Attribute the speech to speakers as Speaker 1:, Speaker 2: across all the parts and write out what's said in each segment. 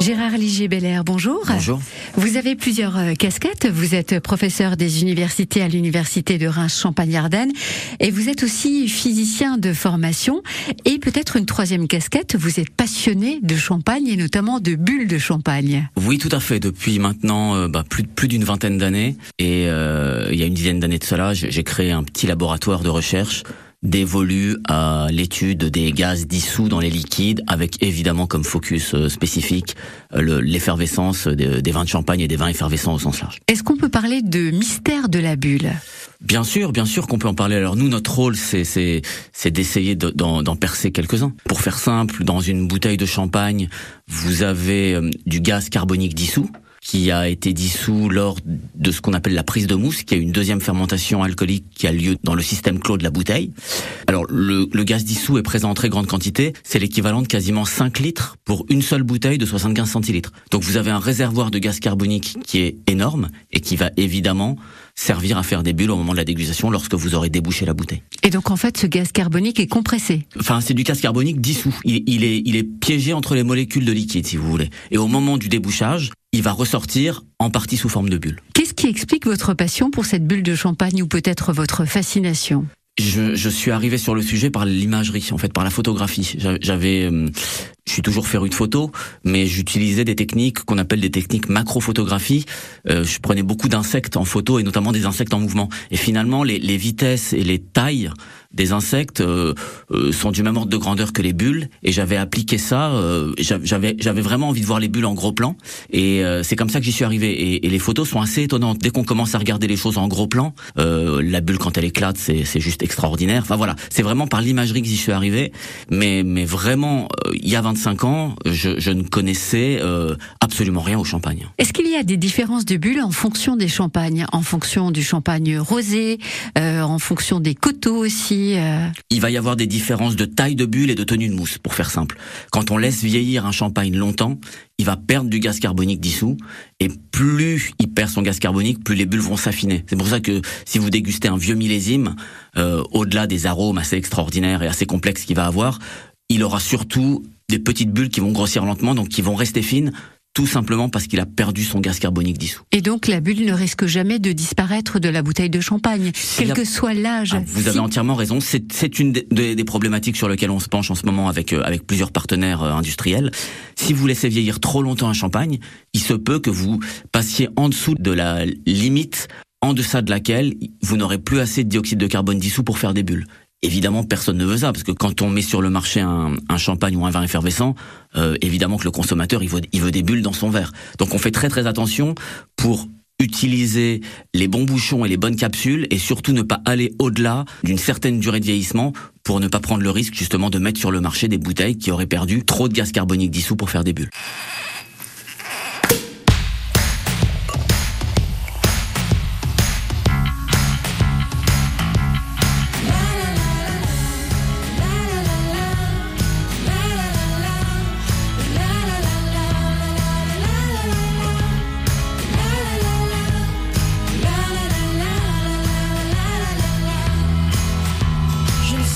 Speaker 1: Gérard Ligier-Belair, bonjour.
Speaker 2: Bonjour.
Speaker 1: Vous avez plusieurs euh, casquettes. Vous êtes professeur des universités à l'université de Reims-Champagne-Ardenne et vous êtes aussi physicien de formation. Et peut-être une troisième casquette, vous êtes passionné de champagne et notamment de bulles de champagne.
Speaker 2: Oui, tout à fait. Depuis maintenant euh, bah, plus, plus d'une vingtaine d'années et euh, il y a une dizaine d'années de cela, j'ai créé un petit laboratoire de recherche dévolu à l'étude des gaz dissous dans les liquides, avec évidemment comme focus euh, spécifique euh, l'effervescence des vins de champagne et des vins effervescents au sens large.
Speaker 1: Est-ce qu'on peut parler de mystère de la bulle?
Speaker 2: Bien sûr, bien sûr qu'on peut en parler. Alors nous, notre rôle, c'est c'est d'essayer d'en percer quelques-uns. Pour faire simple, dans une bouteille de champagne, vous avez euh, du gaz carbonique dissous qui a été dissous lors de ce qu'on appelle la prise de mousse, qui est une deuxième fermentation alcoolique qui a lieu dans le système clos de la bouteille. Alors le, le gaz dissous est présent en très grande quantité, c'est l'équivalent de quasiment 5 litres pour une seule bouteille de 75 centilitres. Donc vous avez un réservoir de gaz carbonique qui est énorme et qui va évidemment servir à faire des bulles au moment de la dégustation lorsque vous aurez débouché la bouteille.
Speaker 1: Et donc en fait ce gaz carbonique est compressé
Speaker 2: Enfin c'est du gaz carbonique dissous. Il, il, est, il est piégé entre les molécules de liquide si vous voulez. Et au moment du débouchage, il va ressortir en partie sous forme de bulle.
Speaker 1: Qu'est-ce qui explique votre passion pour cette bulle de champagne ou peut-être votre fascination?
Speaker 2: Je, je, suis arrivé sur le sujet par l'imagerie, en fait, par la photographie. J'avais, euh, je suis toujours féru de photos, mais j'utilisais des techniques qu'on appelle des techniques macrophotographie. Euh, je prenais beaucoup d'insectes en photo et notamment des insectes en mouvement. Et finalement, les, les vitesses et les tailles des insectes euh, euh, sont du même ordre de grandeur que les bulles. Et j'avais appliqué ça. Euh, j'avais j'avais vraiment envie de voir les bulles en gros plan. Et euh, c'est comme ça que j'y suis arrivé. Et, les photos sont assez étonnantes. Dès qu'on commence à regarder les choses en gros plan, la bulle quand elle éclate, c'est c'est juste extraordinaire. Enfin voilà, c'est vraiment par l'imagerie que j'y suis arrivé. Mais mais vraiment, il y a 25 ans, je, je ne connaissais absolument rien au champagne.
Speaker 1: Est-ce qu'il y a des différences de bulles en fonction des champagnes, en fonction du champagne rosé, en fonction des coteaux aussi?
Speaker 2: Euh, il va y avoir des différences de taille de bulle et de tenue de mousse, pour faire simple. Quand on laisse vieillir un champagne longtemps, il va perdre du gaz carbonique dissous, et plus il perd son gaz carbonique, plus les bulles vont s'affiner. C'est pour ça que si vous dégustez un vieux millésime, euh, au-delà des arômes assez extraordinaires et assez complexes qu'il va avoir, il aura surtout des petites bulles qui vont grossir lentement, donc qui vont rester fines, tout simplement parce qu'il a perdu son gaz carbonique dissous.
Speaker 1: Et donc la bulle ne risque jamais de disparaître de la bouteille de champagne, quel que soit l'âge. Ah,
Speaker 2: vous avez entièrement raison. C'est une des, des, problématiques sur lesquelles on se penche en ce moment avec euh, avec plusieurs partenaires euh, industriels. Si vous laissez vieillir trop longtemps un champagne, il se peut que vous passiez en dessous de la limite en deçà de laquelle vous n'aurez plus assez de dioxyde de carbone dissous pour faire des bulles. Évidemment, personne ne veut ça, parce que quand on met sur le marché un, champagne ou un vin effervescent, euh, évidemment que le consommateur, il veut des bulles dans son verre. Donc on fait très très attention pour utiliser les bons bouchons et les bonnes capsules et surtout ne pas aller au-delà d'une certaine durée de vieillissement pour ne pas prendre le risque justement de mettre sur le marché des bouteilles qui auraient perdu trop de gaz carbonique dissous pour faire des bulles.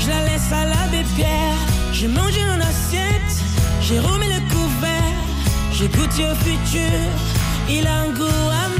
Speaker 3: Je la laisse à l'abbé Pierre. J'ai mangé mon assiette, j'ai remis le couvert. J'ai goûté au futur, il a un goût amer.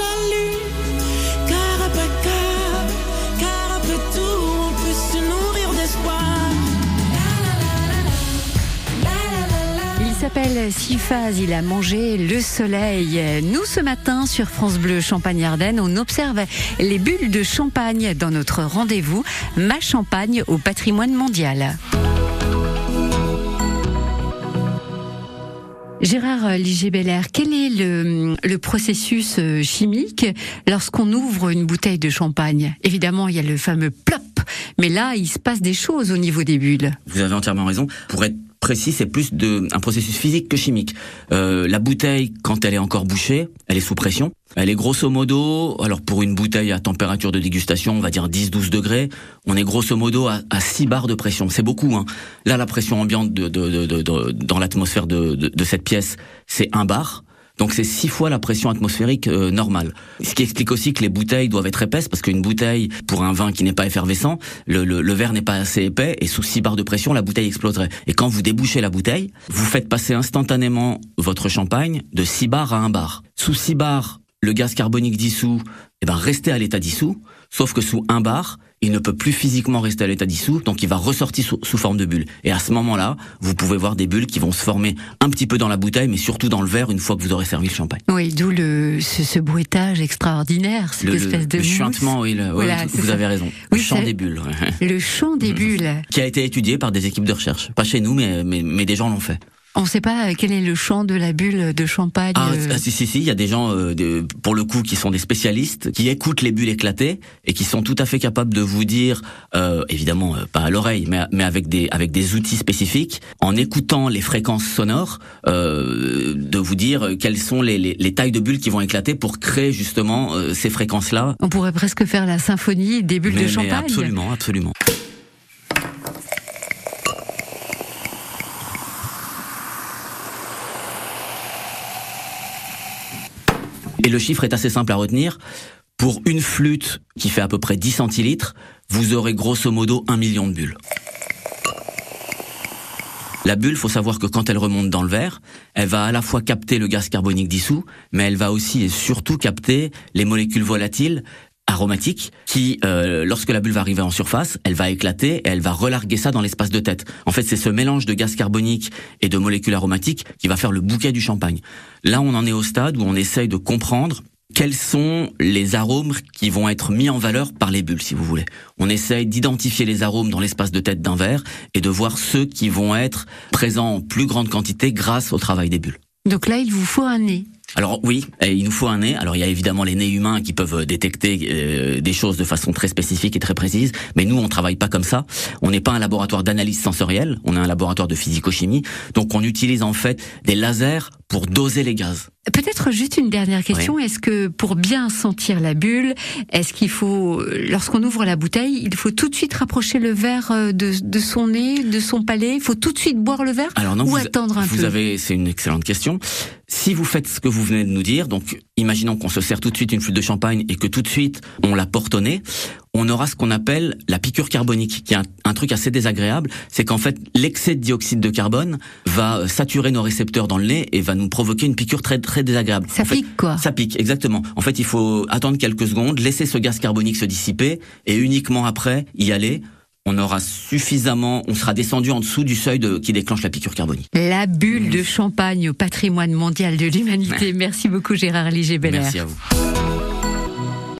Speaker 1: s'appelle Sifaz, il a mangé le soleil. Nous, ce matin, sur France Bleu Champagne-Ardenne, on observe les bulles de champagne dans notre rendez-vous Ma Champagne au patrimoine mondial. Gérard Liger-Belair, quel est le, processus euh, chimique lorsqu'on ouvre une bouteille de champagne? Évidemment, il y a le fameux plop, mais là, il se passe des choses au niveau des bulles.
Speaker 2: Vous avez entièrement raison. Pour précis, c'est plus de un processus physique que chimique. Euh, la bouteille, quand elle est encore bouchée, elle est sous pression. Elle est grosso modo, alors pour une bouteille à température de dégustation, on va dire 10-12 degrés, on est grosso modo à, à 6 bars de pression. C'est beaucoup. Hein. Là, la pression ambiante de, de, de, dans l'atmosphère de, de, cette pièce, c'est 1 bar. Donc c'est six fois la pression atmosphérique euh, normale. Ce qui explique aussi que les bouteilles doivent être épaisses parce qu'une bouteille pour un vin qui n'est pas effervescent, le, le, le verre n'est pas assez épais et sous 6 bars de pression, la bouteille exploserait. Et quand vous débouchez la bouteille, vous faites passer instantanément votre champagne de 6 bars à 1 bar. Sous 6 bars, le gaz carbonique dissous, eh ben restez à l'état dissous, sauf que sous 1 bar, il ne peut plus physiquement rester à l'état dissous, donc il va ressortir sous, sous forme de bulle. Et à ce moment-là, vous pouvez voir des bulles qui vont se former un petit peu dans la bouteille, mais surtout dans le verre une fois que vous aurez servi le champagne.
Speaker 1: Oui, d'où le ce, ce, bruitage extraordinaire, cette
Speaker 2: le,
Speaker 1: espèce de
Speaker 2: le chuintement, oui, le, voilà, vous avez raison.
Speaker 1: Oui,
Speaker 2: le chant des bulles.
Speaker 1: Le chant des bulles.
Speaker 2: Qui a été étudié par des équipes de recherche. Pas chez nous, mais, mais, mais des gens l'ont fait.
Speaker 1: On ne sait pas quel est le champ de la bulle de champagne.
Speaker 2: Ah, ah si si si, il y a des gens euh, de, pour le coup qui sont des spécialistes, qui écoutent les bulles éclater et qui sont tout à fait capables de vous dire, euh, évidemment euh, pas à l'oreille, mais mais avec des avec des outils spécifiques, en écoutant les fréquences sonores, euh, de vous dire quelles sont les, les, les, tailles de bulles qui vont éclater pour créer justement euh, ces fréquences là.
Speaker 1: On pourrait presque faire la symphonie des bulles
Speaker 2: mais,
Speaker 1: de champagne.
Speaker 2: Mais absolument, absolument. Et le chiffre est assez simple à retenir. Pour une flûte qui fait à peu près 10 centilitres, vous aurez grosso modo un million de bulles. La bulle, faut savoir que quand elle remonte dans le verre, elle va à la fois capter le gaz carbonique dissous, mais elle va aussi et surtout capter les molécules volatiles aromatiques qui, euh, lorsque la bulle va arriver en surface, elle va éclater et elle va relarguer ça dans l'espace de tête. En fait, c'est ce mélange de gaz carbonique et de molécules aromatiques qui va faire le bouquet du champagne. Là, on en est au stade où on essaye de comprendre quels sont les arômes qui vont être mis en valeur par les bulles, si vous voulez. On essaye d'identifier les arômes dans l'espace de tête d'un verre et de voir ceux qui vont être présents en plus grande quantité grâce au travail des bulles.
Speaker 1: Donc là, il vous faut un nez.
Speaker 2: Alors oui, il nous faut un nez. Alors il y a évidemment les nez humains qui peuvent détecter euh, des choses de façon très spécifique et très précise, mais nous on travaille pas comme ça. On n'est pas un laboratoire d'analyse sensorielle, on est un laboratoire de physico-chimie. Donc on utilise en fait des lasers pour doser les gaz.
Speaker 1: Peut-être juste une dernière question. Oui. Est-ce que pour bien sentir la bulle, est-ce qu'il faut, lorsqu'on ouvre la bouteille, il faut tout de suite rapprocher le verre de, de son nez, de son palais? Il faut tout de suite boire le verre
Speaker 2: Alors non,
Speaker 1: ou
Speaker 2: vous,
Speaker 1: attendre un
Speaker 2: vous
Speaker 1: peu?
Speaker 2: avez, c'est une excellente question. Si vous faites ce que vous venez de nous dire, donc imaginons qu'on se sert tout de suite une flûte de champagne et que tout de suite on la porte au nez, on aura ce qu'on appelle la piqûre carbonique, qui est un, un truc assez désagréable. C'est qu'en fait, l'excès de dioxyde de carbone va saturer nos récepteurs dans le nez et va nous provoquer une piqûre très très désagréable.
Speaker 1: Ça
Speaker 2: en fait,
Speaker 1: pique quoi
Speaker 2: Ça pique, exactement. En fait, il faut attendre quelques secondes, laisser ce gaz carbonique se dissiper et uniquement après y aller on aura suffisamment, on sera descendu en dessous du seuil de, qui déclenche la piqûre carbonique.
Speaker 1: La bulle de champagne au patrimoine mondial de l'humanité. Merci beaucoup Gérard Liger-Beller.
Speaker 2: Merci à vous.